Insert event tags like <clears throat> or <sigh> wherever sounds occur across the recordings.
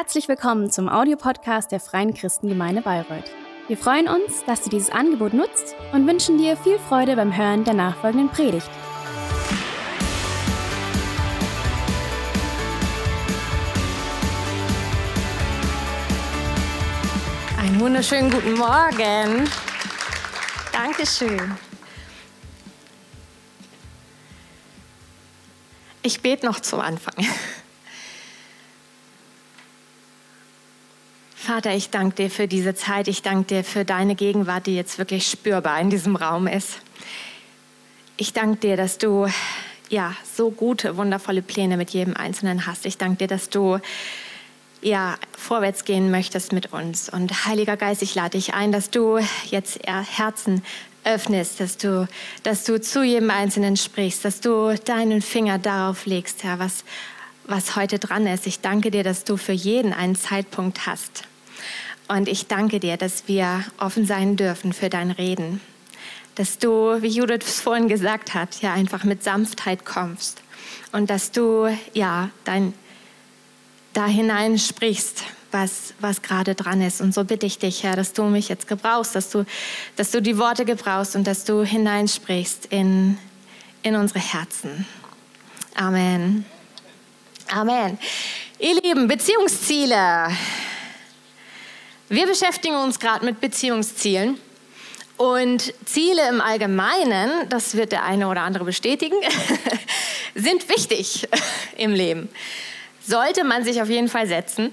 Herzlich willkommen zum Audiopodcast der Freien Christengemeinde Bayreuth. Wir freuen uns, dass du dieses Angebot nutzt und wünschen dir viel Freude beim Hören der nachfolgenden Predigt. Einen wunderschönen guten Morgen. Dankeschön. Ich bete noch zum Anfang. Vater, ich danke dir für diese Zeit. Ich danke dir für deine Gegenwart, die jetzt wirklich spürbar in diesem Raum ist. Ich danke dir, dass du ja so gute, wundervolle Pläne mit jedem Einzelnen hast. Ich danke dir, dass du ja vorwärts gehen möchtest mit uns. Und Heiliger Geist, ich lade dich ein, dass du jetzt Herzen öffnest, dass du, dass du zu jedem Einzelnen sprichst, dass du deinen Finger darauf legst, Herr, was, was heute dran ist. Ich danke dir, dass du für jeden einen Zeitpunkt hast. Und ich danke dir, dass wir offen sein dürfen für dein Reden. Dass du, wie Judith es vorhin gesagt hat, ja einfach mit Sanftheit kommst. Und dass du, ja, dein, da hinein sprichst, was, was gerade dran ist. Und so bitte ich dich, Herr, dass du mich jetzt gebrauchst, dass du, dass du die Worte gebrauchst und dass du hineinsprichst in, in unsere Herzen. Amen. Amen. Ihr Lieben, Beziehungsziele. Wir beschäftigen uns gerade mit Beziehungszielen. Und Ziele im Allgemeinen, das wird der eine oder andere bestätigen, <laughs> sind wichtig <laughs> im Leben. Sollte man sich auf jeden Fall setzen.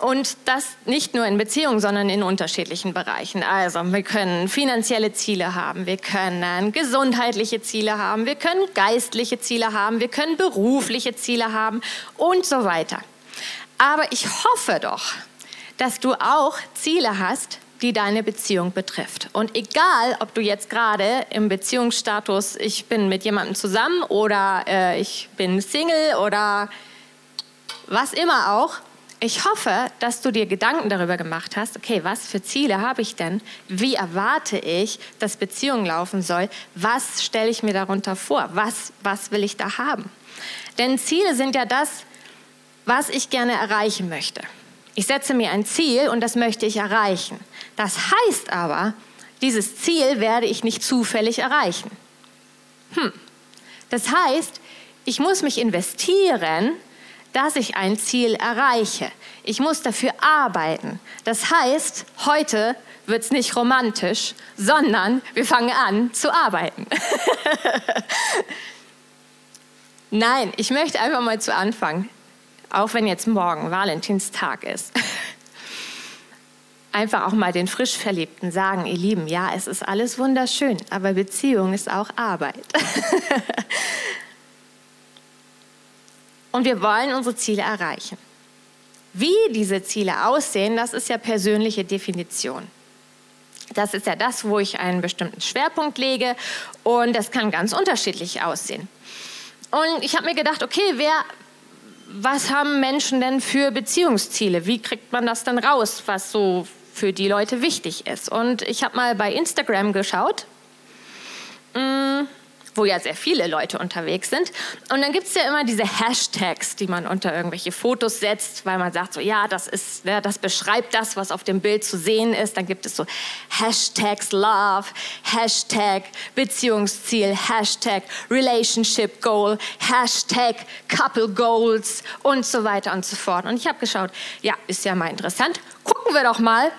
Und das nicht nur in Beziehungen, sondern in unterschiedlichen Bereichen. Also wir können finanzielle Ziele haben, wir können gesundheitliche Ziele haben, wir können geistliche Ziele haben, wir können berufliche Ziele haben und so weiter. Aber ich hoffe doch, dass du auch Ziele hast, die deine Beziehung betrifft. Und egal, ob du jetzt gerade im Beziehungsstatus, ich bin mit jemandem zusammen oder äh, ich bin Single oder was immer auch, ich hoffe, dass du dir Gedanken darüber gemacht hast, okay, was für Ziele habe ich denn? Wie erwarte ich, dass Beziehung laufen soll? Was stelle ich mir darunter vor? Was, was will ich da haben? Denn Ziele sind ja das, was ich gerne erreichen möchte. Ich setze mir ein Ziel und das möchte ich erreichen. Das heißt aber, dieses Ziel werde ich nicht zufällig erreichen. Hm. Das heißt, ich muss mich investieren, dass ich ein Ziel erreiche. Ich muss dafür arbeiten. Das heißt, heute wird es nicht romantisch, sondern wir fangen an zu arbeiten. <laughs> Nein, ich möchte einfach mal zu Anfang, auch wenn jetzt morgen Valentinstag ist, <laughs> einfach auch mal den frisch Verliebten sagen, ihr Lieben, ja, es ist alles wunderschön, aber Beziehung ist auch Arbeit. <laughs> und wir wollen unsere Ziele erreichen. Wie diese Ziele aussehen, das ist ja persönliche Definition. Das ist ja das, wo ich einen bestimmten Schwerpunkt lege und das kann ganz unterschiedlich aussehen. Und ich habe mir gedacht, okay, wer, was haben Menschen denn für Beziehungsziele? Wie kriegt man das dann raus, was so für die Leute wichtig ist? Und ich habe mal bei Instagram geschaut. Mh, mm, wo ja sehr viele Leute unterwegs sind. Und dann gibt es ja immer diese Hashtags, die man unter irgendwelche Fotos setzt, weil man sagt so, ja, das ist, ja, das beschreibt das, was auf dem Bild zu sehen ist. Dann gibt es so Hashtags Love, Hashtag Beziehungsziel, Hashtag Relationship Goal, Hashtag Couple Goals und so weiter und so fort. Und ich habe geschaut, ja, ist ja mal interessant. Gucken wir doch mal,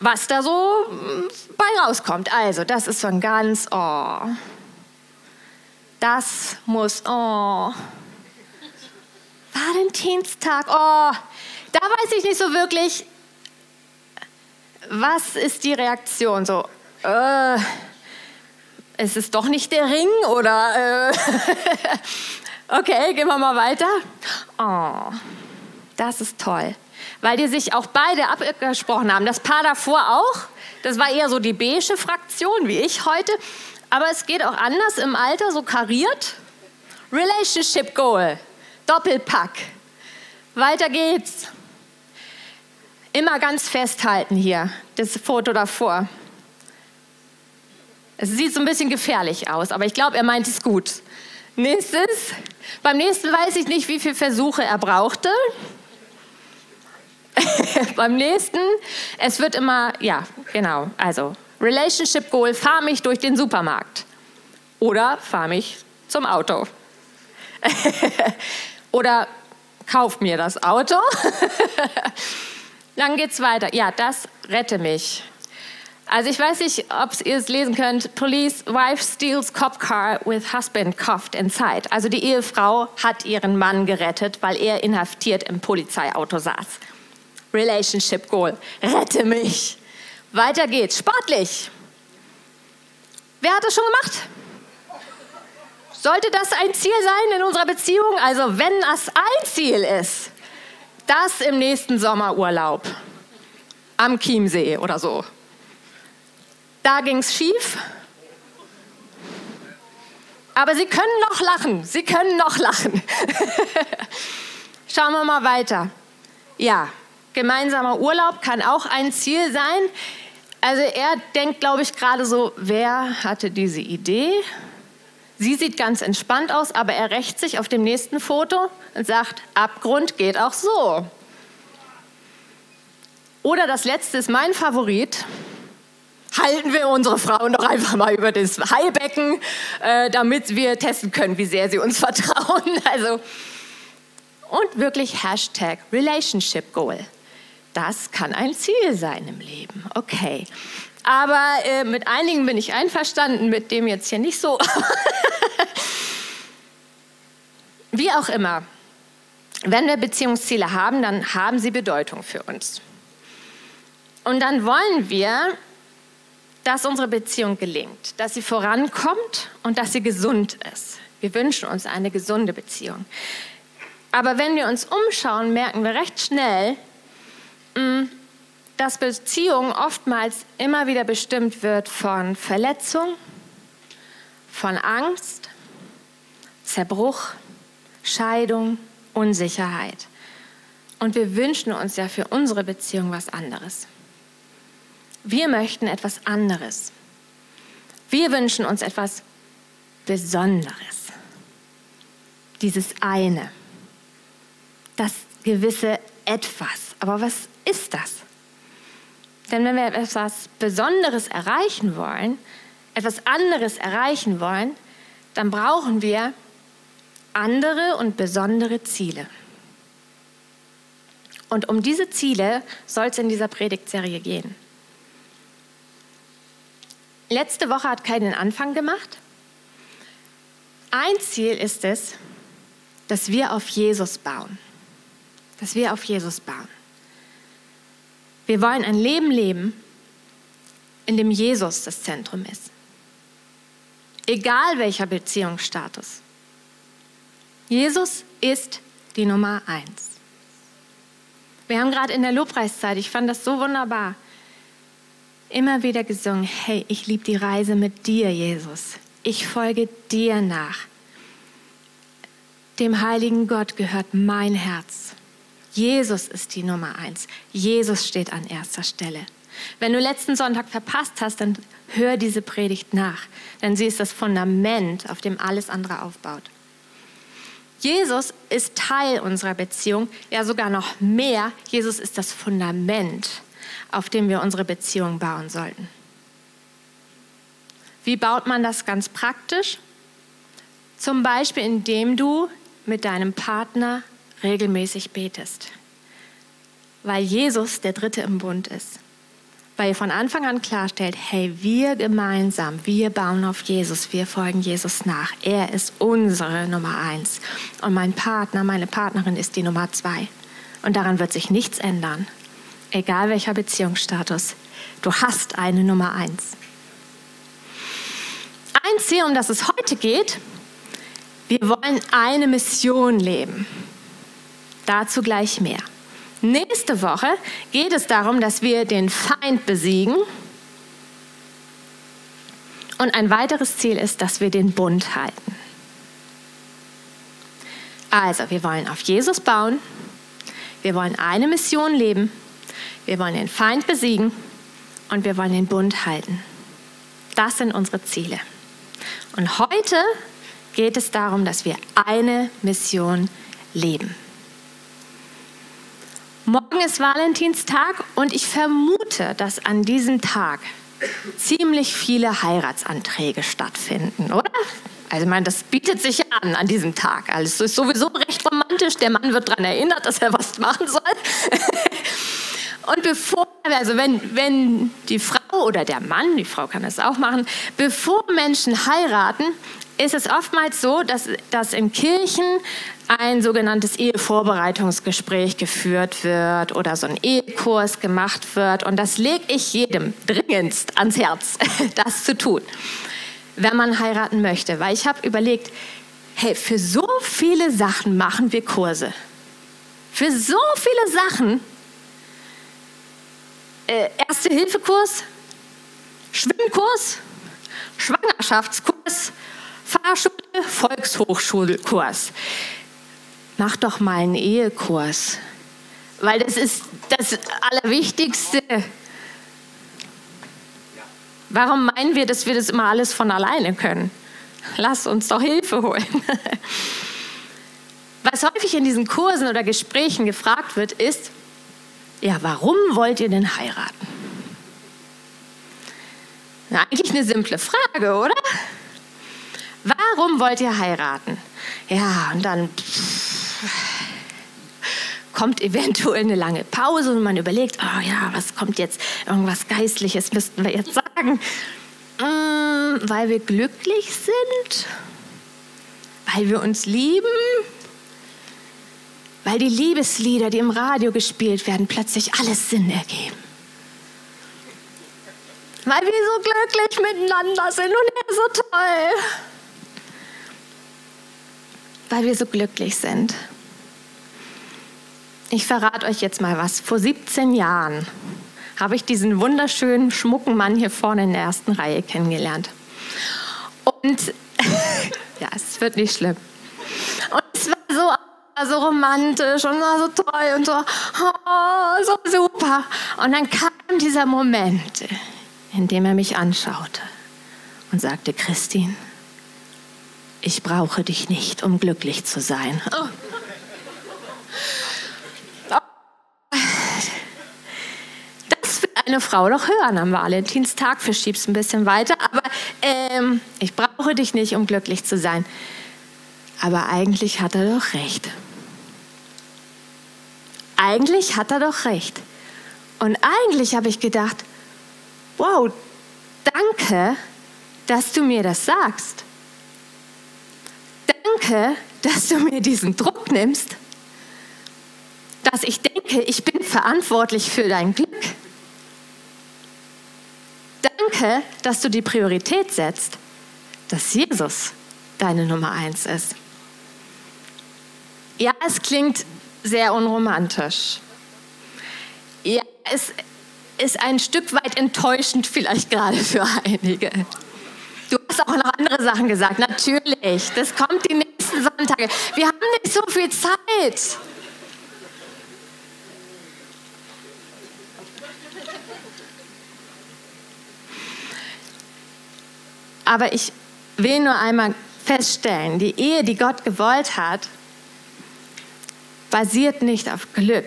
was da so mm, bei rauskommt. Also, das ist so ein ganz, oh, das muss, oh, Valentinstag, oh, da weiß ich nicht so wirklich, was ist die Reaktion? So, äh, ist es doch nicht der Ring oder, äh, <laughs> okay, gehen wir mal weiter. Oh, das ist toll, weil die sich auch beide abgesprochen haben. Das Paar davor auch, das war eher so die beige Fraktion wie ich heute. Aber es geht auch anders im Alter, so kariert. Relationship Goal, Doppelpack. Weiter geht's. Immer ganz festhalten hier, das Foto davor. Es sieht so ein bisschen gefährlich aus, aber ich glaube, er meint es gut. Nächstes. Beim nächsten weiß ich nicht, wie viele Versuche er brauchte. <laughs> Beim nächsten, es wird immer, ja, genau, also Relationship Goal, fahr mich durch den Supermarkt oder fahr mich zum Auto. <laughs> oder kauf mir das Auto. <laughs> Dann geht's weiter. Ja, das rette mich. Also ich weiß nicht, ob ihr es lesen könnt. Police wife steals cop car with husband cuffed inside. Also die Ehefrau hat ihren Mann gerettet, weil er inhaftiert im Polizeiauto saß. Relationship Goal. Rette mich. Weiter geht's. Sportlich. Wer hat das schon gemacht? Sollte das ein Ziel sein in unserer Beziehung? Also wenn das ein Ziel ist, das im nächsten Sommerurlaub am Chiemsee oder so. Da ging es schief. Aber Sie können noch lachen. Sie können noch lachen. <laughs> Schauen wir mal weiter. Ja, gemeinsamer Urlaub kann auch ein Ziel sein. Also er denkt, glaube ich, gerade so, wer hatte diese Idee? Sie sieht ganz entspannt aus, aber er rächt sich auf dem nächsten Foto und sagt, Abgrund geht auch so. Oder das letzte ist mein Favorit halten wir unsere Frauen doch einfach mal über das Heilbecken, äh, damit wir testen können, wie sehr sie uns <laughs> vertrauen. Also, und wirklich Hashtag Relationship Goal. Das kann ein Ziel sein im Leben. Okay. Aber äh, mit einigen bin ich einverstanden, mit dem jetzt hier nicht so. <laughs> Wie auch immer. Wenn wir Beziehungsziele haben, dann haben sie Bedeutung für uns. Und dann wollen wir dass unsere Beziehung gelingt, dass sie vorankommt und dass sie gesund ist. Wir wünschen uns eine gesunde Beziehung. Aber wenn wir uns umschauen, merken wir recht schnell, dass Beziehung oftmals immer wieder bestimmt wird von Verletzung, von Angst, Zerbruch, Scheidung, Unsicherheit. Und wir wünschen uns ja für unsere Beziehung was anderes. Wir möchten etwas anderes. Wir wünschen uns etwas Besonderes. Dieses eine. Das gewisse Etwas. Aber was ist das? Denn wenn wir etwas Besonderes erreichen wollen, etwas anderes erreichen wollen, dann brauchen wir andere und besondere Ziele. Und um diese Ziele soll es in dieser Predigtserie gehen. Letzte Woche hat Kai den Anfang gemacht. Ein Ziel ist es, dass wir auf Jesus bauen. Dass wir auf Jesus bauen. Wir wollen ein Leben leben, in dem Jesus das Zentrum ist. Egal welcher Beziehungsstatus. Jesus ist die Nummer eins. Wir haben gerade in der Lobpreiszeit, ich fand das so wunderbar, immer wieder gesungen, hey, ich liebe die Reise mit dir, Jesus. Ich folge dir nach. Dem heiligen Gott gehört mein Herz. Jesus ist die Nummer eins. Jesus steht an erster Stelle. Wenn du letzten Sonntag verpasst hast, dann hör diese Predigt nach, denn sie ist das Fundament, auf dem alles andere aufbaut. Jesus ist Teil unserer Beziehung, ja sogar noch mehr. Jesus ist das Fundament auf dem wir unsere Beziehung bauen sollten. Wie baut man das ganz praktisch? Zum Beispiel, indem du mit deinem Partner regelmäßig betest, weil Jesus der Dritte im Bund ist. Weil ihr von Anfang an klarstellt, hey, wir gemeinsam, wir bauen auf Jesus, wir folgen Jesus nach. Er ist unsere Nummer eins. Und mein Partner, meine Partnerin ist die Nummer zwei. Und daran wird sich nichts ändern egal welcher Beziehungsstatus. Du hast eine Nummer eins. Ein Ziel, um das es heute geht, wir wollen eine Mission leben. Dazu gleich mehr. Nächste Woche geht es darum, dass wir den Feind besiegen. Und ein weiteres Ziel ist, dass wir den Bund halten. Also, wir wollen auf Jesus bauen. Wir wollen eine Mission leben wir wollen den Feind besiegen und wir wollen den Bund halten. Das sind unsere Ziele. Und heute geht es darum, dass wir eine Mission leben. Morgen ist Valentinstag und ich vermute, dass an diesem Tag ziemlich viele Heiratsanträge stattfinden, oder? Also, ich meine, das bietet sich ja an an diesem Tag. Also, es ist sowieso recht romantisch. Der Mann wird daran erinnert, dass er was machen soll. <laughs> Und bevor, also wenn, wenn die Frau oder der Mann, die Frau kann das auch machen, bevor Menschen heiraten, ist es oftmals so, dass, dass in Kirchen ein sogenanntes Ehevorbereitungsgespräch geführt wird oder so ein Ehekurs gemacht wird. Und das lege ich jedem dringendst ans Herz, <laughs> das zu tun, wenn man heiraten möchte. Weil ich habe überlegt, hey, für so viele Sachen machen wir Kurse. Für so viele Sachen. Äh, Erste-Hilfe-Kurs, Schwimmkurs, Schwangerschaftskurs, Fahrschule, Volkshochschulkurs. Mach doch mal einen Ehekurs, weil das ist das Allerwichtigste. Warum meinen wir, dass wir das immer alles von alleine können? Lass uns doch Hilfe holen. Was häufig in diesen Kursen oder Gesprächen gefragt wird, ist, ja, warum wollt ihr denn heiraten? Na, eigentlich eine simple Frage, oder? Warum wollt ihr heiraten? Ja, und dann kommt eventuell eine lange Pause und man überlegt, oh ja, was kommt jetzt? Irgendwas Geistliches müssten wir jetzt sagen. Mm, weil wir glücklich sind? Weil wir uns lieben? Weil die Liebeslieder, die im Radio gespielt werden, plötzlich alles Sinn ergeben. Weil wir so glücklich miteinander sind und er so toll weil wir so glücklich sind. Ich verrate euch jetzt mal was. Vor 17 Jahren habe ich diesen wunderschönen, schmucken Mann hier vorne in der ersten Reihe kennengelernt. Und <laughs> ja, es wird nicht schlimm. Und es war so, so romantisch und war so toll und so, oh, so super. Und dann kam dieser Moment, in dem er mich anschaute und sagte, Christine, ich brauche dich nicht, um glücklich zu sein. Oh. Das will eine Frau doch hören am Valentinstag. Verschieb's ein bisschen weiter. Aber ähm, ich brauche dich nicht, um glücklich zu sein. Aber eigentlich hat er doch recht. Eigentlich hat er doch recht. Und eigentlich habe ich gedacht, wow, danke, dass du mir das sagst danke, dass du mir diesen Druck nimmst, dass ich denke, ich bin verantwortlich für dein Glück. Danke, dass du die Priorität setzt, dass Jesus deine Nummer eins ist. Ja, es klingt sehr unromantisch. Ja, es ist ein Stück weit enttäuschend vielleicht gerade für einige. Du hast auch noch andere Sachen gesagt. Natürlich, das kommt die nächsten Sonntage. Wir haben nicht so viel Zeit. Aber ich will nur einmal feststellen, die Ehe, die Gott gewollt hat, basiert nicht auf Glück.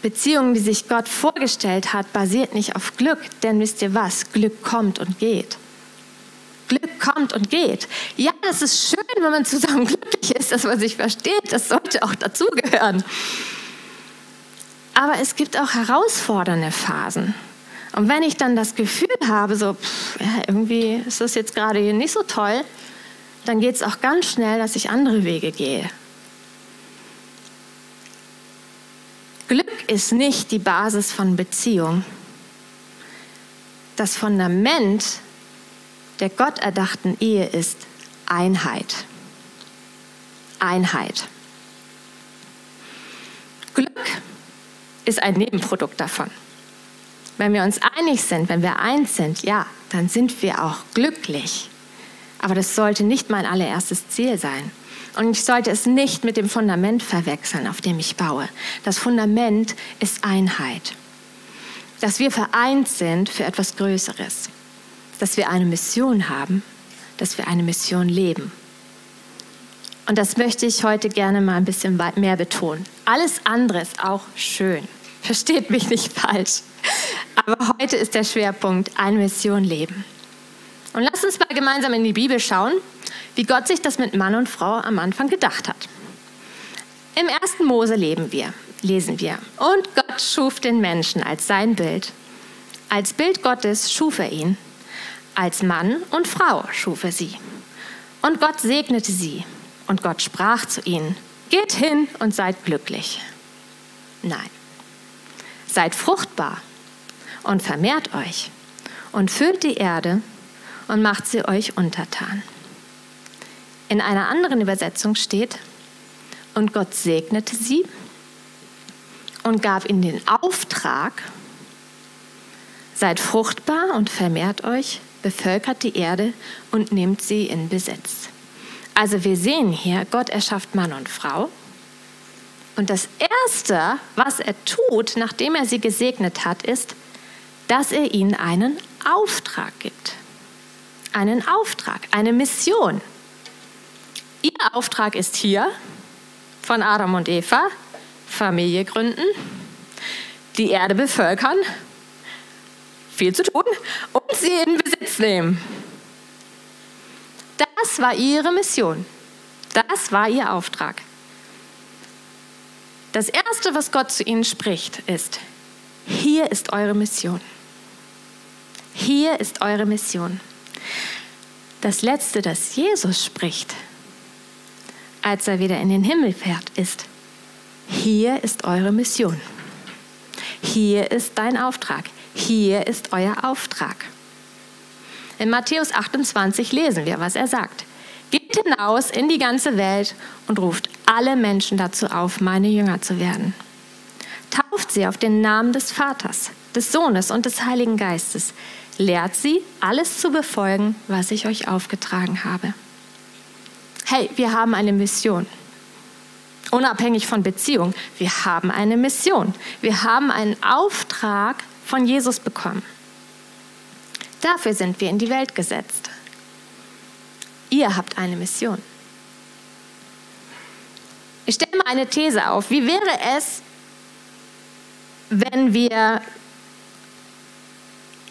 Beziehungen, die sich Gott vorgestellt hat, basiert nicht auf Glück. Denn wisst ihr was? Glück kommt und geht. Glück kommt und geht. Ja, es ist schön, wenn man zusammen glücklich ist, dass man sich versteht. Das sollte auch dazugehören. Aber es gibt auch herausfordernde Phasen. Und wenn ich dann das Gefühl habe, so pff, ja, irgendwie ist das jetzt gerade hier nicht so toll, dann geht es auch ganz schnell, dass ich andere Wege gehe. Glück ist nicht die Basis von Beziehung. Das Fundament der Gott erdachten Ehe ist Einheit. Einheit. Glück ist ein Nebenprodukt davon. Wenn wir uns einig sind, wenn wir eins sind, ja, dann sind wir auch glücklich. Aber das sollte nicht mein allererstes Ziel sein. Und ich sollte es nicht mit dem Fundament verwechseln, auf dem ich baue. Das Fundament ist Einheit. Dass wir vereint sind für etwas Größeres dass wir eine Mission haben, dass wir eine Mission leben. Und das möchte ich heute gerne mal ein bisschen mehr betonen. Alles andere ist auch schön. <laughs> Versteht mich nicht falsch. Aber heute ist der Schwerpunkt eine Mission leben. Und lasst uns mal gemeinsam in die Bibel schauen, wie Gott sich das mit Mann und Frau am Anfang gedacht hat. Im ersten Mose leben wir, lesen wir. Und Gott schuf den Menschen als sein Bild. Als Bild Gottes schuf er ihn. Als Mann und Frau schuf er sie. Und Gott segnete sie. Und Gott sprach zu ihnen, geht hin und seid glücklich. Nein, seid fruchtbar und vermehrt euch und füllt die Erde und macht sie euch untertan. In einer anderen Übersetzung steht, und Gott segnete sie und gab ihnen den Auftrag, seid fruchtbar und vermehrt euch, bevölkert die Erde und nehmt sie in Besitz. Also wir sehen hier, Gott erschafft Mann und Frau. Und das Erste, was er tut, nachdem er sie gesegnet hat, ist, dass er ihnen einen Auftrag gibt. Einen Auftrag, eine Mission. Ihr Auftrag ist hier von Adam und Eva, Familie gründen, die Erde bevölkern, viel zu tun und sie in Besitz nehmen. Das war ihre Mission. Das war ihr Auftrag. Das Erste, was Gott zu ihnen spricht, ist, hier ist eure Mission. Hier ist eure Mission. Das Letzte, das Jesus spricht, als er wieder in den Himmel fährt, ist, hier ist eure Mission. Hier ist dein Auftrag. Hier ist euer Auftrag. In Matthäus 28 lesen wir, was er sagt. Geht hinaus in die ganze Welt und ruft alle Menschen dazu auf, meine Jünger zu werden. Tauft sie auf den Namen des Vaters, des Sohnes und des Heiligen Geistes. Lehrt sie, alles zu befolgen, was ich euch aufgetragen habe. Hey, wir haben eine Mission. Unabhängig von Beziehung, wir haben eine Mission. Wir haben einen Auftrag von Jesus bekommen. Dafür sind wir in die Welt gesetzt. Ihr habt eine Mission. Ich stelle mal eine These auf. Wie wäre es, wenn wir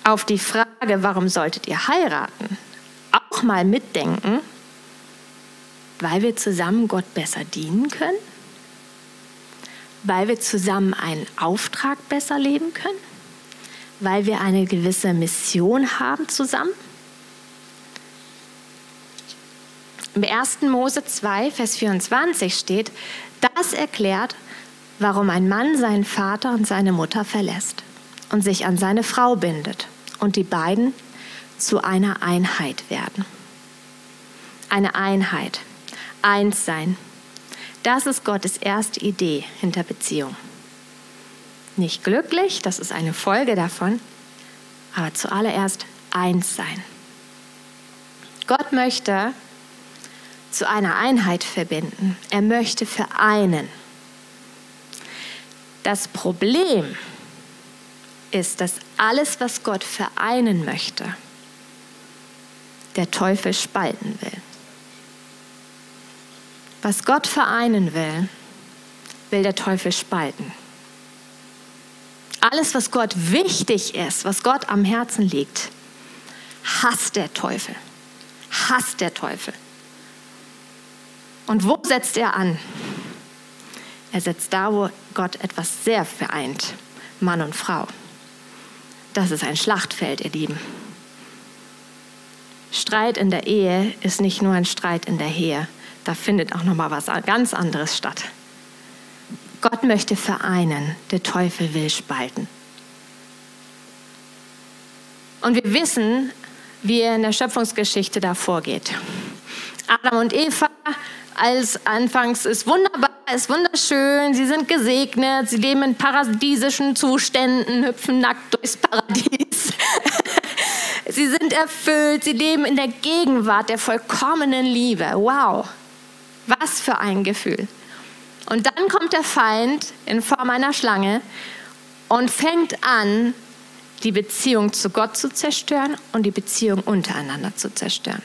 auf die Frage, warum solltet ihr heiraten, auch mal mitdenken, weil wir zusammen Gott besser dienen können? Weil wir zusammen einen Auftrag besser leben können? Weil wir eine gewisse Mission haben zusammen? Im 1. Mose 2, Vers 24 steht, das erklärt, warum ein Mann seinen Vater und seine Mutter verlässt und sich an seine Frau bindet und die beiden zu einer Einheit werden. Eine Einheit, eins sein. Das ist Gottes erste Idee hinter Beziehung. Nicht glücklich, das ist eine Folge davon, aber zuallererst eins sein. Gott möchte zu einer Einheit verbinden. Er möchte vereinen. Das Problem ist, dass alles, was Gott vereinen möchte, der Teufel spalten will. Was Gott vereinen will, will der Teufel spalten. Alles, was Gott wichtig ist, was Gott am Herzen liegt, hasst der Teufel. Hasst der Teufel. Und wo setzt er an? Er setzt da, wo Gott etwas sehr vereint, Mann und Frau. Das ist ein Schlachtfeld, ihr Lieben. Streit in der Ehe ist nicht nur ein Streit in der Ehe, da findet auch noch mal was ganz anderes statt. Gott möchte vereinen, der Teufel will spalten. Und wir wissen, wie er in der Schöpfungsgeschichte da vorgeht. Adam und Eva als anfangs ist wunderbar, ist wunderschön, sie sind gesegnet, sie leben in paradiesischen Zuständen, hüpfen nackt durchs Paradies. <laughs> sie sind erfüllt, sie leben in der Gegenwart der vollkommenen Liebe. Wow, was für ein Gefühl. Und dann kommt der Feind in Form einer Schlange und fängt an, die Beziehung zu Gott zu zerstören und die Beziehung untereinander zu zerstören.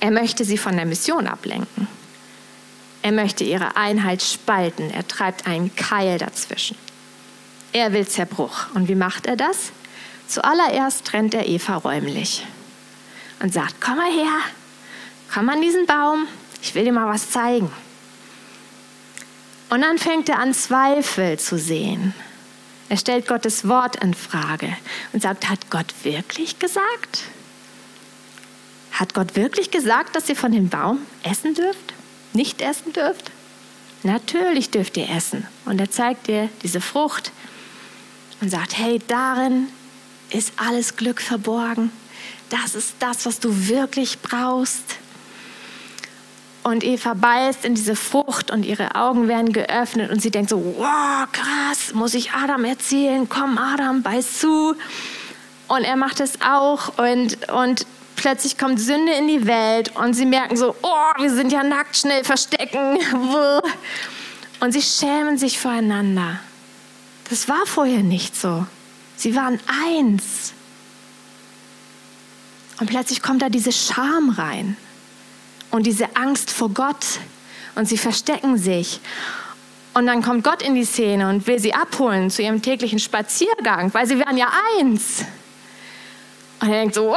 Er möchte sie von der Mission ablenken. Er möchte ihre Einheit spalten. Er treibt einen Keil dazwischen. Er will Zerbruch. Und wie macht er das? Zuallererst trennt er Eva räumlich und sagt, komm mal her, komm an diesen Baum, ich will dir mal was zeigen. Und dann fängt er an, Zweifel zu sehen. Er stellt Gottes Wort in Frage und sagt, hat Gott wirklich gesagt? Hat Gott wirklich gesagt, dass ihr von dem Baum essen dürft? Nicht essen dürft? Natürlich dürft ihr essen. Und er zeigt dir diese Frucht und sagt, hey, darin ist alles Glück verborgen. Das ist das, was du wirklich brauchst. Und Eva beißt in diese Frucht und ihre Augen werden geöffnet und sie denkt so, wow, krass, muss ich Adam erzählen? Komm, Adam, beiß zu. Und er macht es auch und, und plötzlich kommt Sünde in die Welt und sie merken so, oh, wir sind ja nackt, schnell verstecken. <laughs> Und sie schämen sich voreinander. Das war vorher nicht so. Sie waren eins. Und plötzlich kommt da diese Scham rein und diese Angst vor Gott und sie verstecken sich. Und dann kommt Gott in die Szene und will sie abholen zu ihrem täglichen Spaziergang, weil sie wären ja eins. Und er denkt so,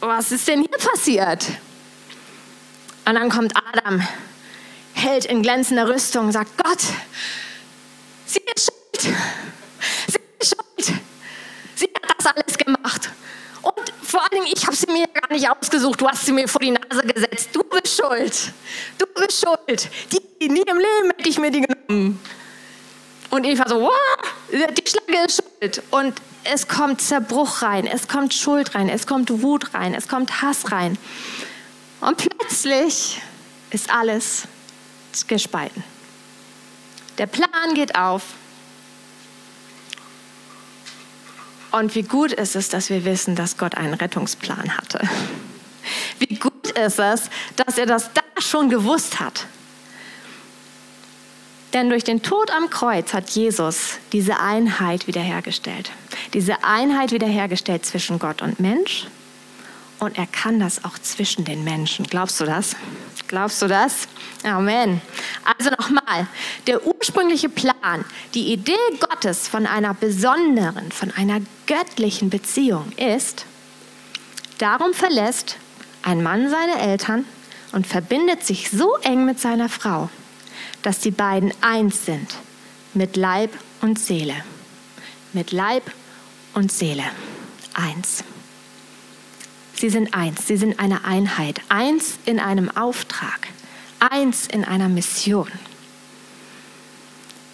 was ist denn hier passiert? Und dann kommt Adam, hält in glänzender Rüstung und sagt, Gott, sie ist schuld. Sie ist schuld. Sie hat das alles gemacht. Vor Dingen, ich habe sie mir gar nicht ausgesucht. Du hast sie mir vor die Nase gesetzt. Du bist schuld. Du bist schuld. Die, nie im Leben hätte ich mir die genommen. Und Eva so, wow, die Schlange ist schuld. Und es kommt Zerbruch rein, es kommt Schuld rein, es kommt Wut rein, es kommt Hass rein. Und plötzlich ist alles gespalten. Der Plan geht auf. Und wie gut ist es, dass wir wissen, dass Gott einen Rettungsplan hatte. Wie gut ist es, dass er das da schon gewusst hat. Denn durch den Tod am Kreuz hat Jesus diese Einheit wiederhergestellt. Diese Einheit wiederhergestellt zwischen Gott und Mensch. Und er kann das auch zwischen den Menschen. Glaubst du das? Glaubst du das? Amen. Also nochmal, der ursprüngliche Plan, die Idee Gottes von einer besonderen, von einer göttlichen Beziehung ist, darum verlässt ein Mann seine Eltern und verbindet sich so eng mit seiner Frau, dass die beiden eins sind mit Leib und Seele. Mit Leib und Seele. Eins. Sie sind eins, sie sind eine Einheit. Eins in einem Auftrag. Eins in einer Mission.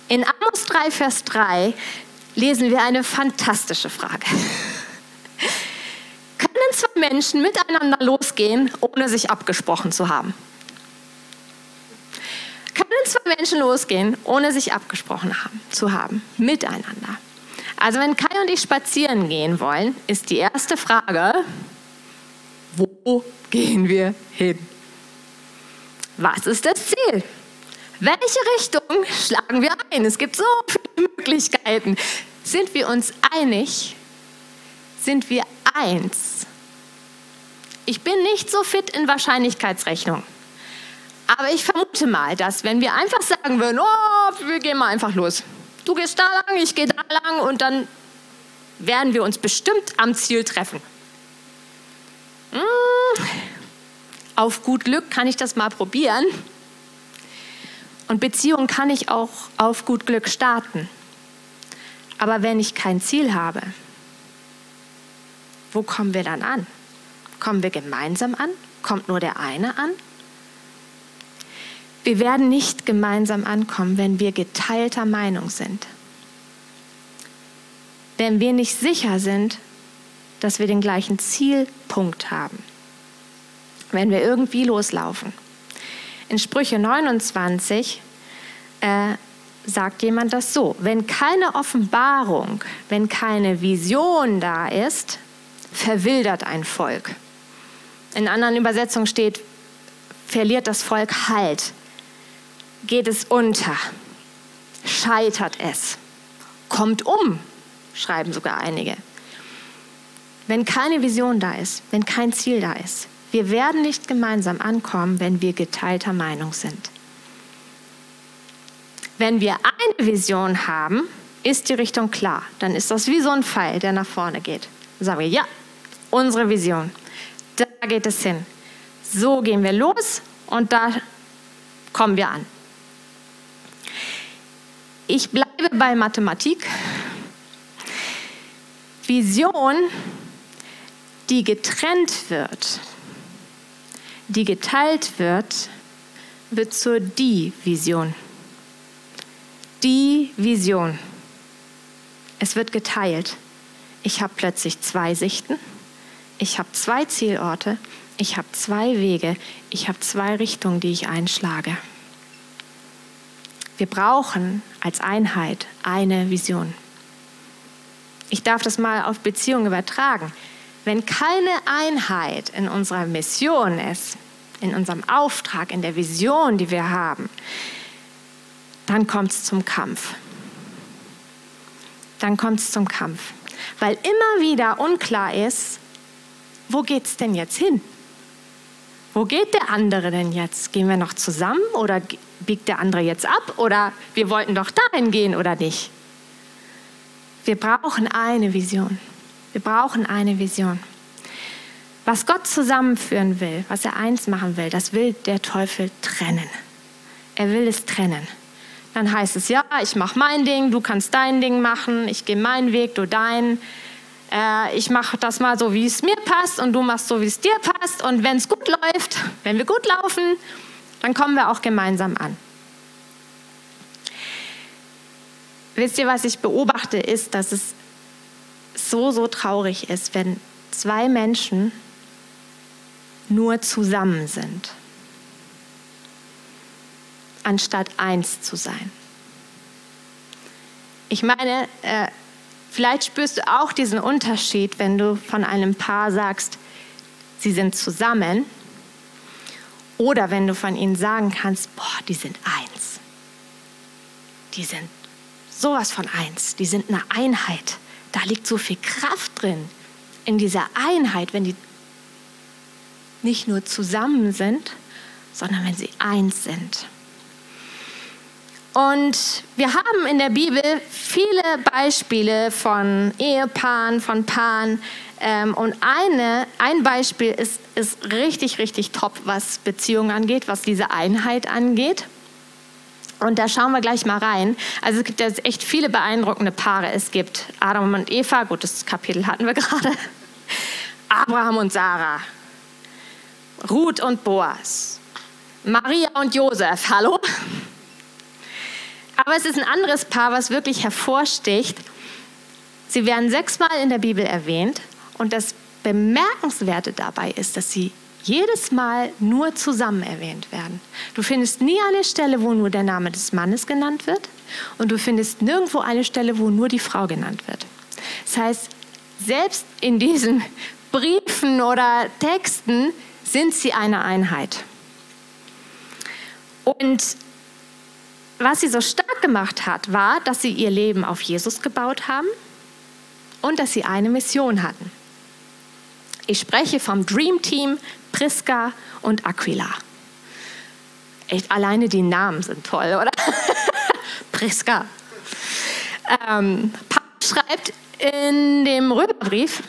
In Amos 3, Vers 3 lesen wir eine fantastische Frage. <laughs> Können zwei Menschen miteinander losgehen, ohne sich abgesprochen zu haben? zwei Menschen losgehen, ohne sich abgesprochen haben, zu haben, miteinander. Also wenn Kai und ich spazieren gehen wollen, ist die erste Frage, wo gehen wir hin? Was ist das Ziel? Welche Richtung schlagen wir ein? Es gibt so viele Möglichkeiten. Sind wir uns einig? Sind wir eins? Ich bin nicht so fit in Wahrscheinlichkeitsrechnung. Aber ich vermute mal, dass wenn wir einfach sagen würden, oh, wir gehen mal einfach los. Du gehst da lang, ich gehe da lang und dann werden wir uns bestimmt am Ziel treffen. Hm, auf gut Glück kann ich das mal probieren. Und Beziehung kann ich auch auf gut Glück starten. Aber wenn ich kein Ziel habe, wo kommen wir dann an? Kommen wir gemeinsam an? Kommt nur der eine an? Wir werden nicht gemeinsam ankommen, wenn wir geteilter Meinung sind. Wenn wir nicht sicher sind, dass wir den gleichen Zielpunkt haben. Wenn wir irgendwie loslaufen. In Sprüche 29 äh, sagt jemand das so, wenn keine Offenbarung, wenn keine Vision da ist, verwildert ein Volk. In anderen Übersetzungen steht, verliert das Volk Halt geht es unter, scheitert es, kommt um, schreiben sogar einige. Wenn keine Vision da ist, wenn kein Ziel da ist, Wir werden nicht gemeinsam ankommen, wenn wir geteilter Meinung sind. Wenn wir eine Vision haben, ist die Richtung klar. Dann ist das wie so ein Pfeil, der nach vorne geht. Dann sagen wir, ja, unsere Vision. Da geht es hin. So gehen wir los und da kommen wir an. Ich bleibe bei Mathematik. Vision, die getrennt wird, die geteilt wird, wird zur Die-Vision. Die Vision. Es wird geteilt. Ich habe plötzlich zwei Sichten. Ich habe zwei Zielorte. Ich habe zwei Wege. Ich habe zwei Richtungen, die ich einschlage. Wir brauchen als Einheit eine Vision. Ich darf das mal auf Beziehungen übertragen. Wenn keine Einheit in unserer Mission ist, in unserem Auftrag, in der Vision, die wir haben, dann kommt es zum Kampf. Dann kommt es zum Kampf. Weil immer wieder unklar ist, wo geht es denn jetzt hin? Wo geht der andere denn jetzt? Gehen wir noch zusammen oder biegt der andere jetzt ab? Oder wir wollten doch dahin gehen oder nicht? Wir brauchen eine Vision. Wir brauchen eine Vision. Was Gott zusammenführen will, was er eins machen will, das will der Teufel trennen. Er will es trennen. Dann heißt es, ja, ich mache mein Ding, du kannst dein Ding machen, ich gehe meinen Weg, du deinen. Äh, ich mache das mal so, wie es mir passt und du machst so, wie es dir passt. Und wenn es gut läuft, wenn wir gut laufen, dann kommen wir auch gemeinsam an. Wisst ihr, was ich beobachte, ist, dass es so, so traurig ist, wenn zwei Menschen nur zusammen sind, anstatt eins zu sein. Ich meine, äh, vielleicht spürst du auch diesen Unterschied, wenn du von einem Paar sagst, sie sind zusammen, oder wenn du von ihnen sagen kannst, boah, die sind eins. Die sind sowas von eins. Die sind eine Einheit. Da liegt so viel Kraft drin. In dieser Einheit, wenn die nicht nur zusammen sind, sondern wenn sie eins sind. Und wir haben in der Bibel viele Beispiele von Ehepaaren, von Paaren. Ähm, und eine, ein Beispiel ist, ist richtig, richtig top, was Beziehungen angeht, was diese Einheit angeht. Und da schauen wir gleich mal rein. Also es gibt jetzt echt viele beeindruckende Paare. Es gibt Adam und Eva, gut, das Kapitel hatten wir <laughs> gerade. Abraham und Sarah. Ruth und Boas. Maria und Josef, hallo? Aber es ist ein anderes Paar, was wirklich hervorsticht. Sie werden sechsmal in der Bibel erwähnt und das Bemerkenswerte dabei ist, dass sie jedes Mal nur zusammen erwähnt werden. Du findest nie eine Stelle, wo nur der Name des Mannes genannt wird und du findest nirgendwo eine Stelle, wo nur die Frau genannt wird. Das heißt, selbst in diesen <laughs> Briefen oder Texten sind sie eine Einheit. Und was sie so stark gemacht hat, war, dass sie ihr Leben auf Jesus gebaut haben und dass sie eine Mission hatten. Ich spreche vom Dream Team Priska und Aquila. Echt, alleine die Namen sind toll, oder? <laughs> Priska. Ähm, Paulus schreibt in dem Römerbrief,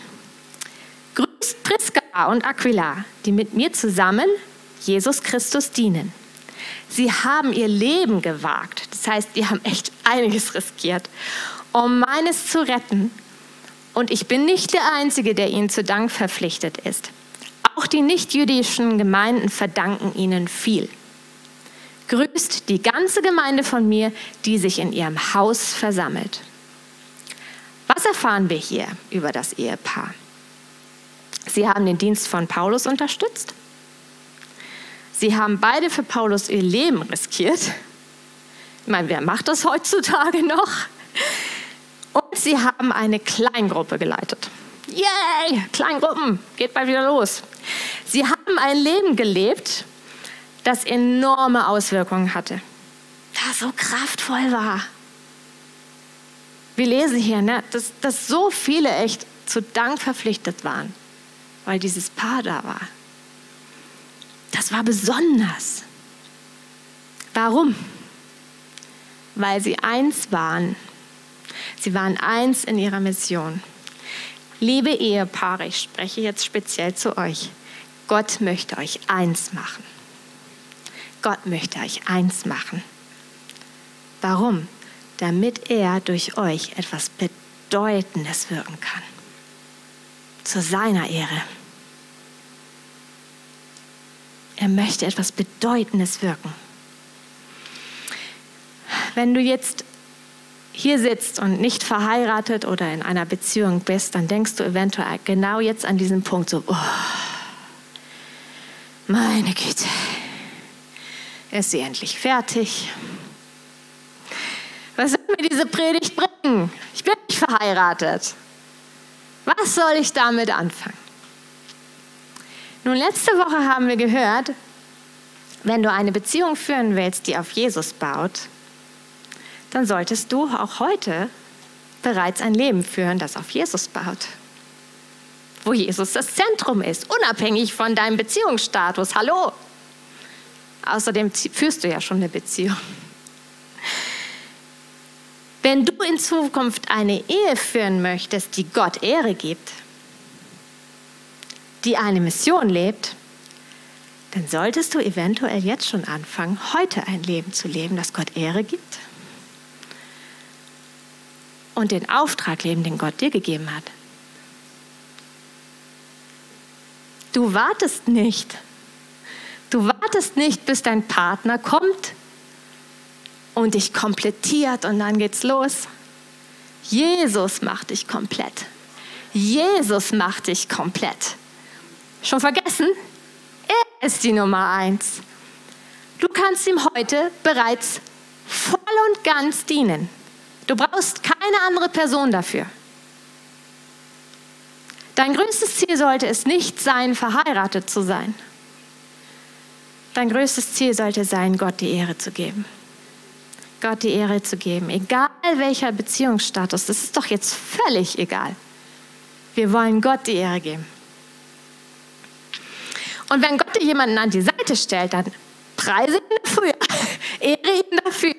grüßt Priska und Aquila, die mit mir zusammen Jesus Christus dienen. Sie haben ihr Leben gewagt, das heißt, die haben echt einiges riskiert, um meines zu retten. Und ich bin nicht der Einzige, der ihnen zu Dank verpflichtet ist. Auch die nichtjüdischen Gemeinden verdanken ihnen viel. Grüßt die ganze Gemeinde von mir, die sich in ihrem Haus versammelt. Was erfahren wir hier über das Ehepaar? Sie haben den Dienst von Paulus unterstützt. Sie haben beide für Paulus ihr Leben riskiert. Ich meine, wer macht das heutzutage noch? Und sie haben eine Kleingruppe geleitet. Yay, Kleingruppen, geht bald wieder los. Sie haben ein Leben gelebt, das enorme Auswirkungen hatte, das so kraftvoll war. Wir lesen hier, ne, dass, dass so viele echt zu Dank verpflichtet waren, weil dieses Paar da war. Das war besonders. Warum? Weil sie eins waren. Sie waren eins in ihrer Mission. Liebe Ehepaare, ich spreche jetzt speziell zu euch. Gott möchte euch eins machen. Gott möchte euch eins machen. Warum? Damit er durch euch etwas Bedeutendes wirken kann. Zu seiner Ehre. Er möchte etwas Bedeutendes wirken. Wenn du jetzt hier sitzt und nicht verheiratet oder in einer Beziehung bist, dann denkst du eventuell genau jetzt an diesen Punkt so, oh, meine Güte, ist sie endlich fertig? Was soll mir diese Predigt bringen? Ich bin nicht verheiratet. Was soll ich damit anfangen? Nun, letzte Woche haben wir gehört, wenn du eine Beziehung führen willst, die auf Jesus baut, dann solltest du auch heute bereits ein Leben führen, das auf Jesus baut. Wo Jesus das Zentrum ist, unabhängig von deinem Beziehungsstatus. Hallo! Außerdem führst du ja schon eine Beziehung. Wenn du in Zukunft eine Ehe führen möchtest, die Gott Ehre gibt, die eine Mission lebt, dann solltest du eventuell jetzt schon anfangen, heute ein Leben zu leben, das Gott Ehre gibt und den Auftrag leben, den Gott dir gegeben hat. Du wartest nicht. Du wartest nicht, bis dein Partner kommt und dich komplettiert und dann geht's los. Jesus macht dich komplett. Jesus macht dich komplett. Schon vergessen? Er ist die Nummer eins. Du kannst ihm heute bereits voll und ganz dienen. Du brauchst keine andere Person dafür. Dein größtes Ziel sollte es nicht sein, verheiratet zu sein. Dein größtes Ziel sollte sein, Gott die Ehre zu geben. Gott die Ehre zu geben, egal welcher Beziehungsstatus, das ist doch jetzt völlig egal. Wir wollen Gott die Ehre geben. Und wenn Gott dir jemanden an die Seite stellt, dann preise ihn dafür, ehre ihn dafür.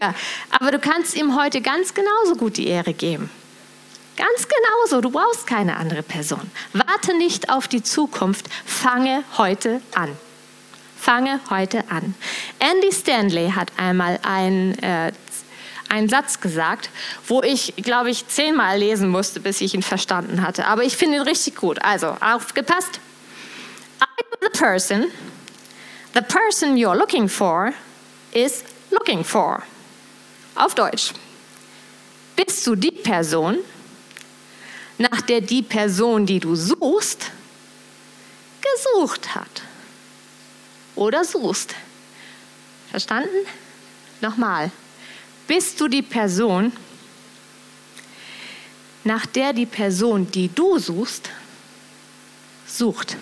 Aber du kannst ihm heute ganz genauso gut die Ehre geben. Ganz genauso, du brauchst keine andere Person. Warte nicht auf die Zukunft, fange heute an. Fange heute an. Andy Stanley hat einmal ein, äh, einen Satz gesagt, wo ich, glaube ich, zehnmal lesen musste, bis ich ihn verstanden hatte. Aber ich finde ihn richtig gut. Also, aufgepasst. I am the person The person you're looking for is looking for. Auf Deutsch. Bist du die Person, nach der die Person, die du suchst, gesucht hat? Oder suchst? Verstanden? Nochmal. Bist du die Person, nach der die Person, die du suchst, sucht?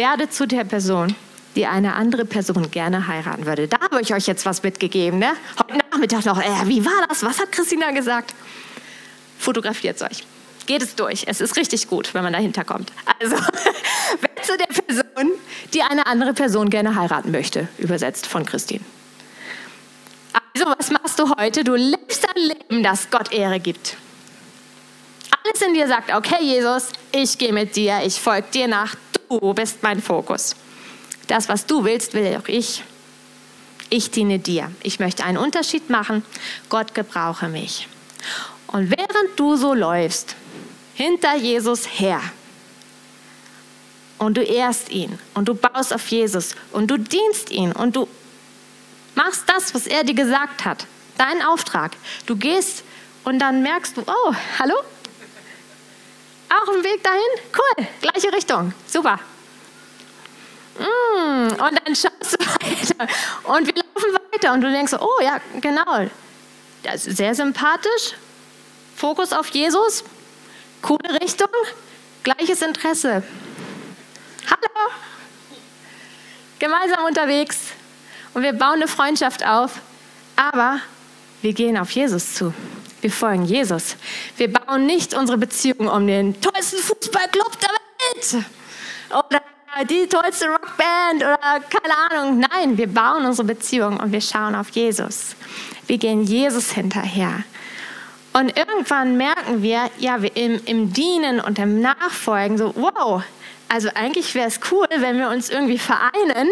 werde zu der Person, die eine andere Person gerne heiraten würde. Da habe ich euch jetzt was mitgegeben. Ne? Heute Nachmittag noch, äh, wie war das? Was hat Christina gesagt? Fotografiert es euch. Geht es durch. Es ist richtig gut, wenn man dahinter kommt. Also, <laughs> wer zu der Person, die eine andere Person gerne heiraten möchte, übersetzt von Christine. Also, was machst du heute? Du lebst ein Leben, das Gott Ehre gibt. Alles in dir sagt, okay, Jesus, ich gehe mit dir, ich folge dir nach, Du bist mein Fokus. Das, was du willst, will auch ich. Ich diene dir. Ich möchte einen Unterschied machen. Gott gebrauche mich. Und während du so läufst, hinter Jesus her, und du ehrst ihn und du baust auf Jesus und du dienst ihn und du machst das, was er dir gesagt hat, dein Auftrag. Du gehst und dann merkst du, oh, hallo, auch ein Weg dahin? Cool, gleiche Richtung. Super. Mm, und dann schaust du <laughs> weiter. Und wir laufen weiter und du denkst, oh ja, genau. Das ist sehr sympathisch. Fokus auf Jesus. Coole Richtung. Gleiches Interesse. Hallo. Gemeinsam unterwegs. Und wir bauen eine Freundschaft auf. Aber wir gehen auf Jesus zu. Wir folgen Jesus. Wir bauen nicht unsere Beziehung um den tollsten Fußballclub der Welt oder die tollste Rockband oder keine Ahnung. Nein, wir bauen unsere Beziehung und wir schauen auf Jesus. Wir gehen Jesus hinterher. Und irgendwann merken wir, ja, wir im, im Dienen und im Nachfolgen so, wow, also eigentlich wäre es cool, wenn wir uns irgendwie vereinen,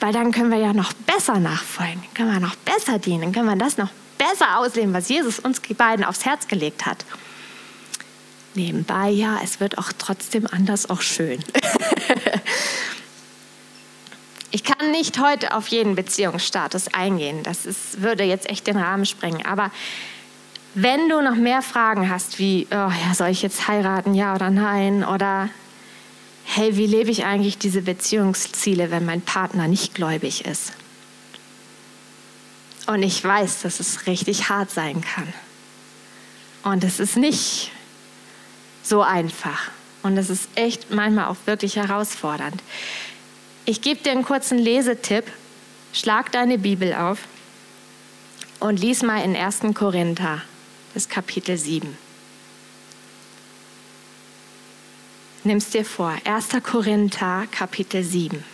weil dann können wir ja noch besser nachfolgen, können wir noch besser dienen, können wir das noch besser ausleben, was Jesus uns beiden aufs Herz gelegt hat. Nebenbei, ja, es wird auch trotzdem anders auch schön. <laughs> ich kann nicht heute auf jeden Beziehungsstatus eingehen, das ist, würde jetzt echt den Rahmen sprengen, aber wenn du noch mehr Fragen hast, wie, oh ja, soll ich jetzt heiraten, ja oder nein? Oder hey, wie lebe ich eigentlich diese Beziehungsziele, wenn mein Partner nicht gläubig ist? Und ich weiß, dass es richtig hart sein kann. Und es ist nicht so einfach. Und es ist echt manchmal auch wirklich herausfordernd. Ich gebe dir einen kurzen Lesetipp. Schlag deine Bibel auf und lies mal in 1. Korinther das Kapitel 7. Nimm's dir vor, 1. Korinther, Kapitel 7.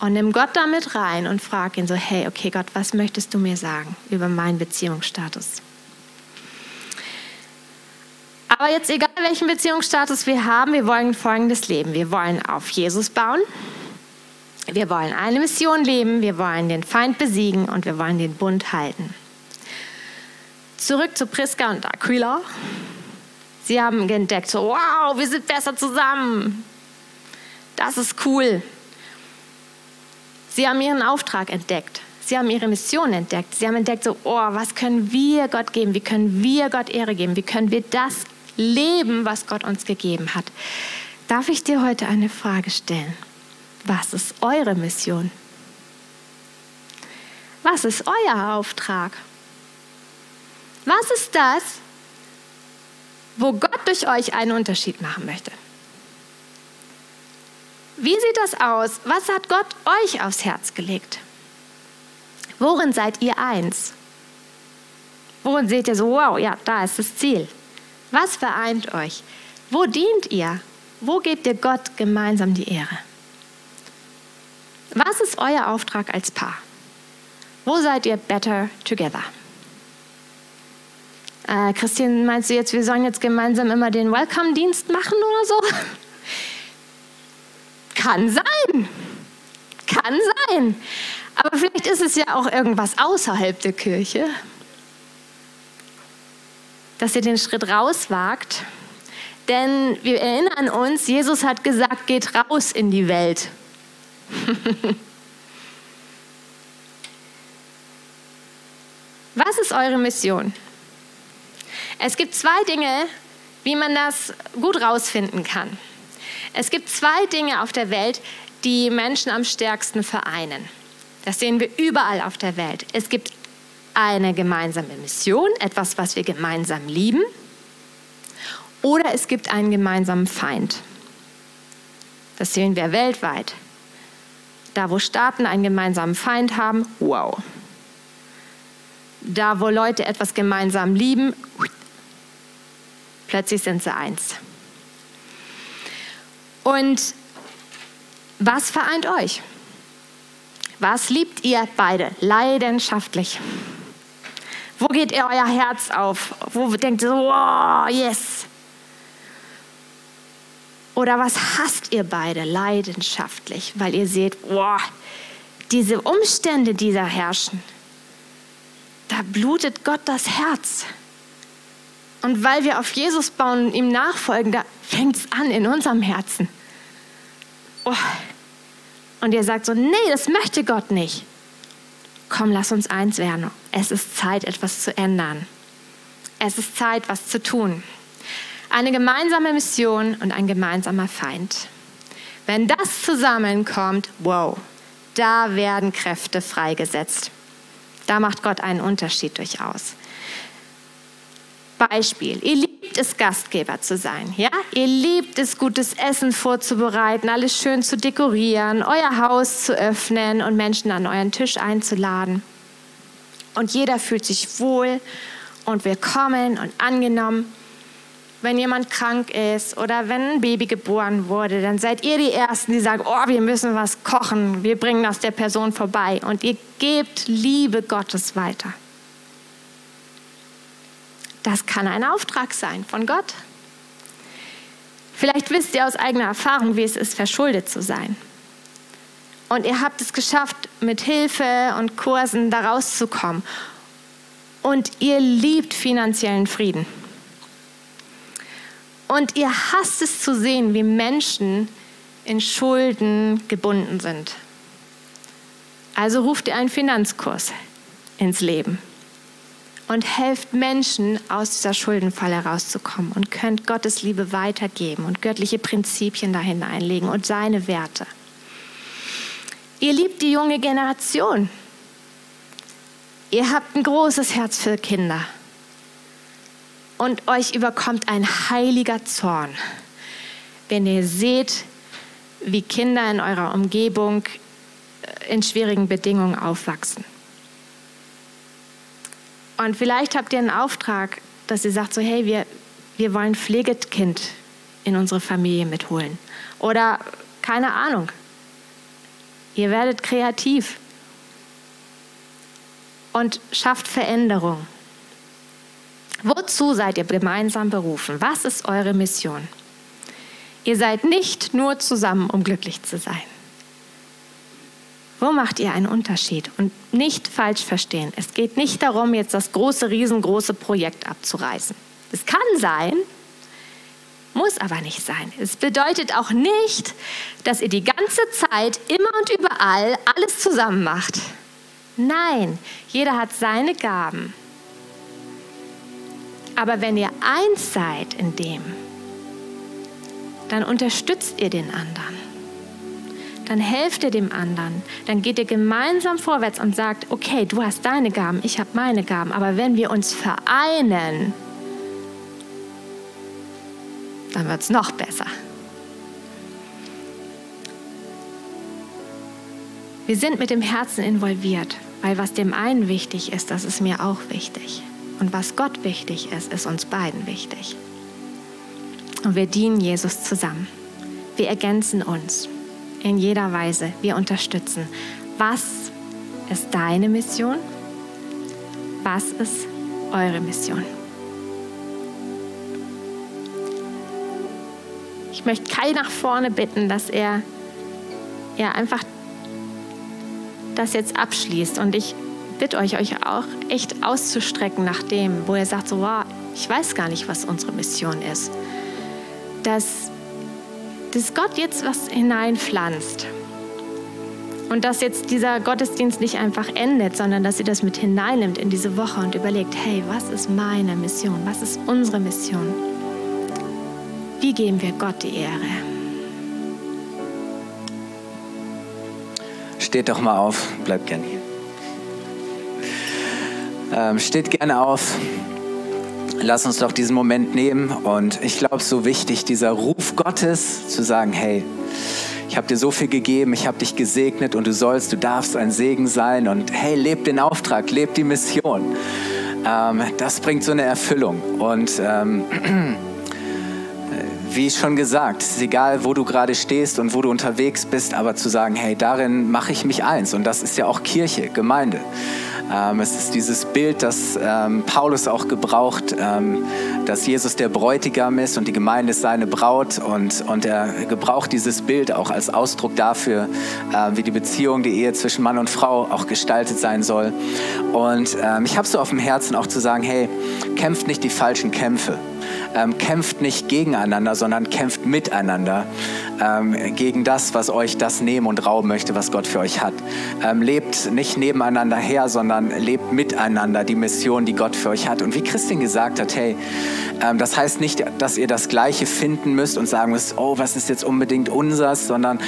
Und nimm Gott damit rein und frag ihn so, hey, okay Gott, was möchtest du mir sagen über meinen Beziehungsstatus? Aber jetzt egal, welchen Beziehungsstatus wir haben, wir wollen folgendes leben. Wir wollen auf Jesus bauen. Wir wollen eine Mission leben. Wir wollen den Feind besiegen und wir wollen den Bund halten. Zurück zu Priska und Aquila. Sie haben entdeckt, so, wow, wir sind besser zusammen. Das ist cool. Sie haben ihren Auftrag entdeckt. Sie haben ihre Mission entdeckt. Sie haben entdeckt, so, oh, was können wir Gott geben? Wie können wir Gott Ehre geben? Wie können wir das leben, was Gott uns gegeben hat? Darf ich dir heute eine Frage stellen? Was ist eure Mission? Was ist euer Auftrag? Was ist das, wo Gott durch euch einen Unterschied machen möchte? Wie sieht das aus? Was hat Gott euch aufs Herz gelegt? Worin seid ihr eins? Worin seht ihr so, wow, ja, da ist das Ziel. Was vereint euch? Wo dient ihr? Wo gebt ihr Gott gemeinsam die Ehre? Was ist euer Auftrag als Paar? Wo seid ihr better together? Äh, Christian, meinst du jetzt, wir sollen jetzt gemeinsam immer den Welcome-Dienst machen oder so? <laughs> Kann sein. Kann sein. Aber vielleicht ist es ja auch irgendwas außerhalb der Kirche, dass ihr den Schritt rauswagt. Denn wir erinnern uns, Jesus hat gesagt, geht raus in die Welt. <laughs> Was ist eure Mission? Es gibt zwei Dinge, wie man das gut rausfinden kann. Es gibt zwei Dinge auf der Welt, die Menschen am stärksten vereinen. Das sehen wir überall auf der Welt. Es gibt eine gemeinsame Mission, etwas, was wir gemeinsam lieben, oder es gibt einen gemeinsamen Feind. Das sehen wir weltweit. Da, wo Staaten einen gemeinsamen Feind haben, wow. Da, wo Leute etwas gemeinsam lieben, Plötzlich sind sie eins. Und was vereint euch? Was liebt ihr beide leidenschaftlich? Wo geht ihr euer Herz auf? Wo denkt ihr so, oh, yes? Oder was hasst ihr beide leidenschaftlich, weil ihr seht, oh, diese Umstände, die da herrschen, da blutet Gott das Herz. Und weil wir auf Jesus bauen und ihm nachfolgen, da fängt es an in unserem Herzen. Oh. Und ihr sagt so, nee, das möchte Gott nicht. Komm, lass uns eins werden. Es ist Zeit, etwas zu ändern. Es ist Zeit, was zu tun. Eine gemeinsame Mission und ein gemeinsamer Feind. Wenn das zusammenkommt, wow, da werden Kräfte freigesetzt. Da macht Gott einen Unterschied durchaus. Beispiel. Ihr liebt es, Gastgeber zu sein. Ja? Ihr liebt es, gutes Essen vorzubereiten, alles schön zu dekorieren, euer Haus zu öffnen und Menschen an euren Tisch einzuladen. Und jeder fühlt sich wohl und willkommen und angenommen. wenn jemand krank ist oder wenn ein Baby geboren wurde, dann seid ihr die Ersten, die sagen, oh, wir müssen was kochen, wir bringen das der Person vorbei. Und ihr gebt Liebe Gottes weiter. Das kann ein Auftrag sein von Gott. Vielleicht wisst ihr aus eigener Erfahrung, wie es ist, verschuldet zu sein. Und ihr habt es geschafft, mit Hilfe und Kursen da rauszukommen. Und ihr liebt finanziellen Frieden. Und ihr hasst es zu sehen, wie Menschen in Schulden gebunden sind. Also ruft ihr einen Finanzkurs ins Leben und helft Menschen aus dieser Schuldenfalle rauszukommen und könnt Gottes Liebe weitergeben und göttliche Prinzipien da hineinlegen und seine Werte. Ihr liebt die junge Generation. Ihr habt ein großes Herz für Kinder. Und euch überkommt ein heiliger Zorn, wenn ihr seht, wie Kinder in eurer Umgebung äh, in schwierigen Bedingungen aufwachsen. Und vielleicht habt ihr einen Auftrag, dass ihr sagt so, hey, wir, wir wollen Pflegekind in unsere Familie mitholen. Oder keine Ahnung. Ihr werdet kreativ und schafft Veränderung. Wozu seid ihr gemeinsam berufen? Was ist eure Mission? Ihr seid nicht nur zusammen, um glücklich zu sein. Wo macht ihr einen Unterschied? Und nicht falsch verstehen. Es geht nicht darum, jetzt das große, riesengroße Projekt abzureißen. Es kann sein, muss aber nicht sein. Es bedeutet auch nicht, dass ihr die ganze Zeit immer und überall alles zusammen macht. Nein, jeder hat seine Gaben. Aber wenn ihr eins seid in dem, dann unterstützt ihr den anderen dann helft ihr dem anderen. Dann geht ihr gemeinsam vorwärts und sagt, okay, du hast deine Gaben, ich habe meine Gaben. Aber wenn wir uns vereinen, dann wird es noch besser. Wir sind mit dem Herzen involviert, weil was dem einen wichtig ist, das ist mir auch wichtig. Und was Gott wichtig ist, ist uns beiden wichtig. Und wir dienen Jesus zusammen. Wir ergänzen uns in jeder Weise. Wir unterstützen. Was ist deine Mission? Was ist eure Mission? Ich möchte Kai nach vorne bitten, dass er ja einfach das jetzt abschließt. Und ich bitte euch, euch auch echt auszustrecken nach dem, wo er sagt, so, wow, ich weiß gar nicht, was unsere Mission ist. Dass dass Gott jetzt was hineinpflanzt. Und dass jetzt dieser Gottesdienst nicht einfach endet, sondern dass sie das mit hineinnimmt in diese Woche und überlegt, hey, was ist meine Mission? Was ist unsere Mission? Wie geben wir Gott die Ehre? Steht doch mal auf, bleibt gerne hier. Ähm, steht gerne auf. Lass uns doch diesen Moment nehmen und ich glaube, so wichtig, dieser Ruf Gottes zu sagen, hey, ich habe dir so viel gegeben, ich habe dich gesegnet und du sollst, du darfst ein Segen sein und hey, leb den Auftrag, leb die Mission. Ähm, das bringt so eine Erfüllung und ähm, <clears throat> wie schon gesagt, es ist egal, wo du gerade stehst und wo du unterwegs bist, aber zu sagen, hey, darin mache ich mich eins und das ist ja auch Kirche, Gemeinde. Ähm, es ist dieses Bild, das ähm, Paulus auch gebraucht, ähm, dass Jesus der Bräutigam ist und die Gemeinde ist seine Braut. Und, und er gebraucht dieses Bild auch als Ausdruck dafür, äh, wie die Beziehung, die Ehe zwischen Mann und Frau auch gestaltet sein soll. Und ähm, ich habe so auf dem Herzen auch zu sagen, hey, kämpft nicht die falschen Kämpfe ähm, kämpft nicht gegeneinander, sondern kämpft miteinander ähm, gegen das, was euch das nehmen und rauben möchte, was Gott für euch hat. Ähm, lebt nicht nebeneinander her, sondern lebt miteinander die Mission, die Gott für euch hat. Und wie Christin gesagt hat, hey, ähm, das heißt nicht, dass ihr das Gleiche finden müsst und sagen müsst, oh, was ist jetzt unbedingt unseres, sondern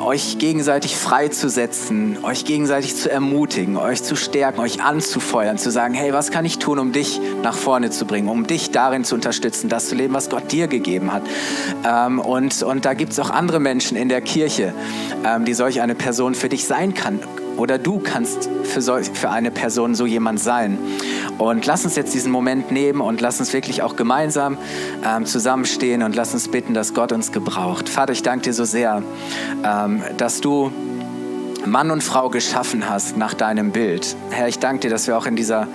euch gegenseitig freizusetzen, euch gegenseitig zu ermutigen, euch zu stärken, euch anzufeuern, zu sagen, hey, was kann ich tun, um dich nach vorne zu bringen, um dich darin zu unterstützen, das zu leben, was Gott dir gegeben hat. Ähm, und, und da gibt es auch andere Menschen in der Kirche, ähm, die solch eine Person für dich sein kann oder du kannst für, so, für eine Person so jemand sein. Und lass uns jetzt diesen Moment nehmen und lass uns wirklich auch gemeinsam ähm, zusammenstehen und lass uns bitten, dass Gott uns gebraucht. Vater, ich danke dir so sehr, ähm, dass du Mann und Frau geschaffen hast nach deinem Bild. Herr, ich danke dir, dass wir auch in dieser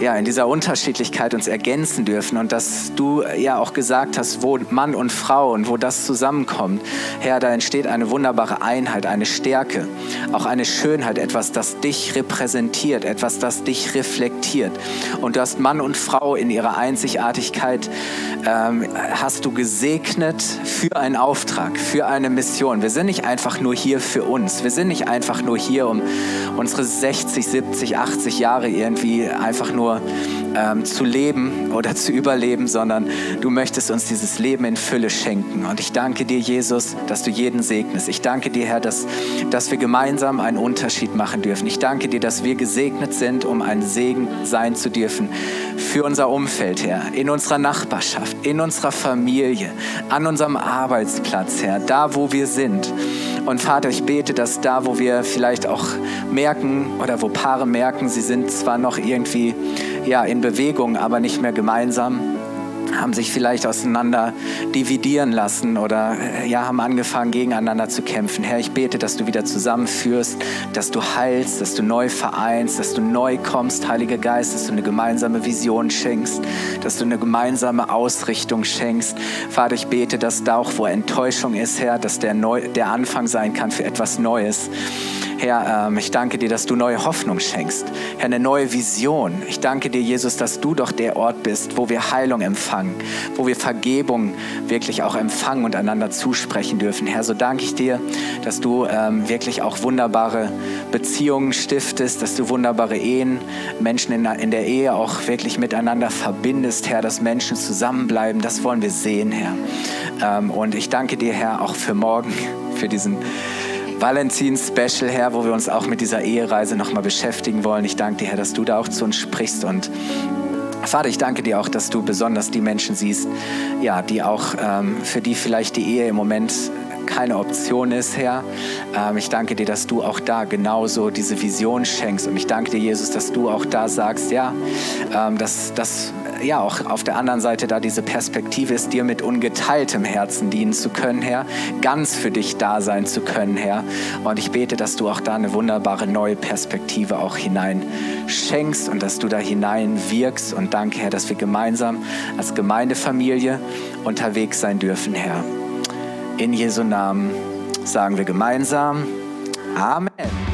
ja, in dieser Unterschiedlichkeit uns ergänzen dürfen und dass du ja auch gesagt hast, wo Mann und Frau und wo das zusammenkommt, Herr, da entsteht eine wunderbare Einheit, eine Stärke, auch eine Schönheit, etwas, das dich repräsentiert, etwas, das dich reflektiert. Und du hast Mann und Frau in ihrer Einzigartigkeit, ähm, hast du gesegnet für einen Auftrag, für eine Mission. Wir sind nicht einfach nur hier für uns, wir sind nicht einfach nur hier, um unsere 60, 70, 80 Jahre irgendwie einfach nur nur ähm, zu leben oder zu überleben, sondern du möchtest uns dieses Leben in Fülle schenken. Und ich danke dir, Jesus, dass du jeden segnest. Ich danke dir, Herr, dass, dass wir gemeinsam einen Unterschied machen dürfen. Ich danke dir, dass wir gesegnet sind, um ein Segen sein zu dürfen für unser Umfeld, Herr, in unserer Nachbarschaft, in unserer Familie, an unserem Arbeitsplatz, Herr, da, wo wir sind. Und Vater, ich bete, dass da, wo wir vielleicht auch merken oder wo Paare merken, sie sind zwar noch irgendwie ja, in Bewegung, aber nicht mehr gemeinsam, haben sich vielleicht auseinander dividieren lassen oder äh, ja, haben angefangen, gegeneinander zu kämpfen. Herr, ich bete, dass du wieder zusammenführst, dass du heilst, dass du neu vereinst, dass du neu kommst, Heiliger Geist, dass du eine gemeinsame Vision schenkst, dass du eine gemeinsame Ausrichtung schenkst. Vater, ich bete, dass da auch, wo Enttäuschung ist, Herr, dass der, Neu der Anfang sein kann für etwas Neues. Herr, ähm, ich danke dir, dass du neue Hoffnung schenkst. Herr, eine neue Vision. Ich danke dir, Jesus, dass du doch der Ort bist, wo wir Heilung empfangen, wo wir Vergebung wirklich auch empfangen und einander zusprechen dürfen. Herr, so danke ich dir, dass du ähm, wirklich auch wunderbare Beziehungen stiftest, dass du wunderbare Ehen, Menschen in, der Ehe auch wirklich miteinander verbindest, Herr, dass Menschen zusammenbleiben. Das wollen wir sehen, Herr. Ähm, und ich danke dir, Herr, auch für morgen, für diesen Valentin-Special, Herr, wo wir uns auch mit dieser Ehereise nochmal beschäftigen wollen. Ich danke dir, Herr, dass du da auch zu uns sprichst und Vater, ich danke dir auch, dass du besonders die Menschen siehst, ja, die auch, ähm, für die vielleicht die Ehe im Moment keine Option ist, Herr. Ähm, ich danke dir, dass du auch da genauso diese Vision schenkst. Und ich danke dir, Jesus, dass du auch da sagst, ja, ähm, dass, dass ja auch auf der anderen Seite da diese Perspektive ist, dir mit ungeteiltem Herzen dienen zu können, Herr, ganz für dich da sein zu können, Herr. Und ich bete, dass du auch da eine wunderbare neue Perspektive auch hinein schenkst und dass du da hinein wirkst. Und danke, Herr, dass wir gemeinsam als Gemeindefamilie unterwegs sein dürfen, Herr. In Jesu Namen sagen wir gemeinsam Amen.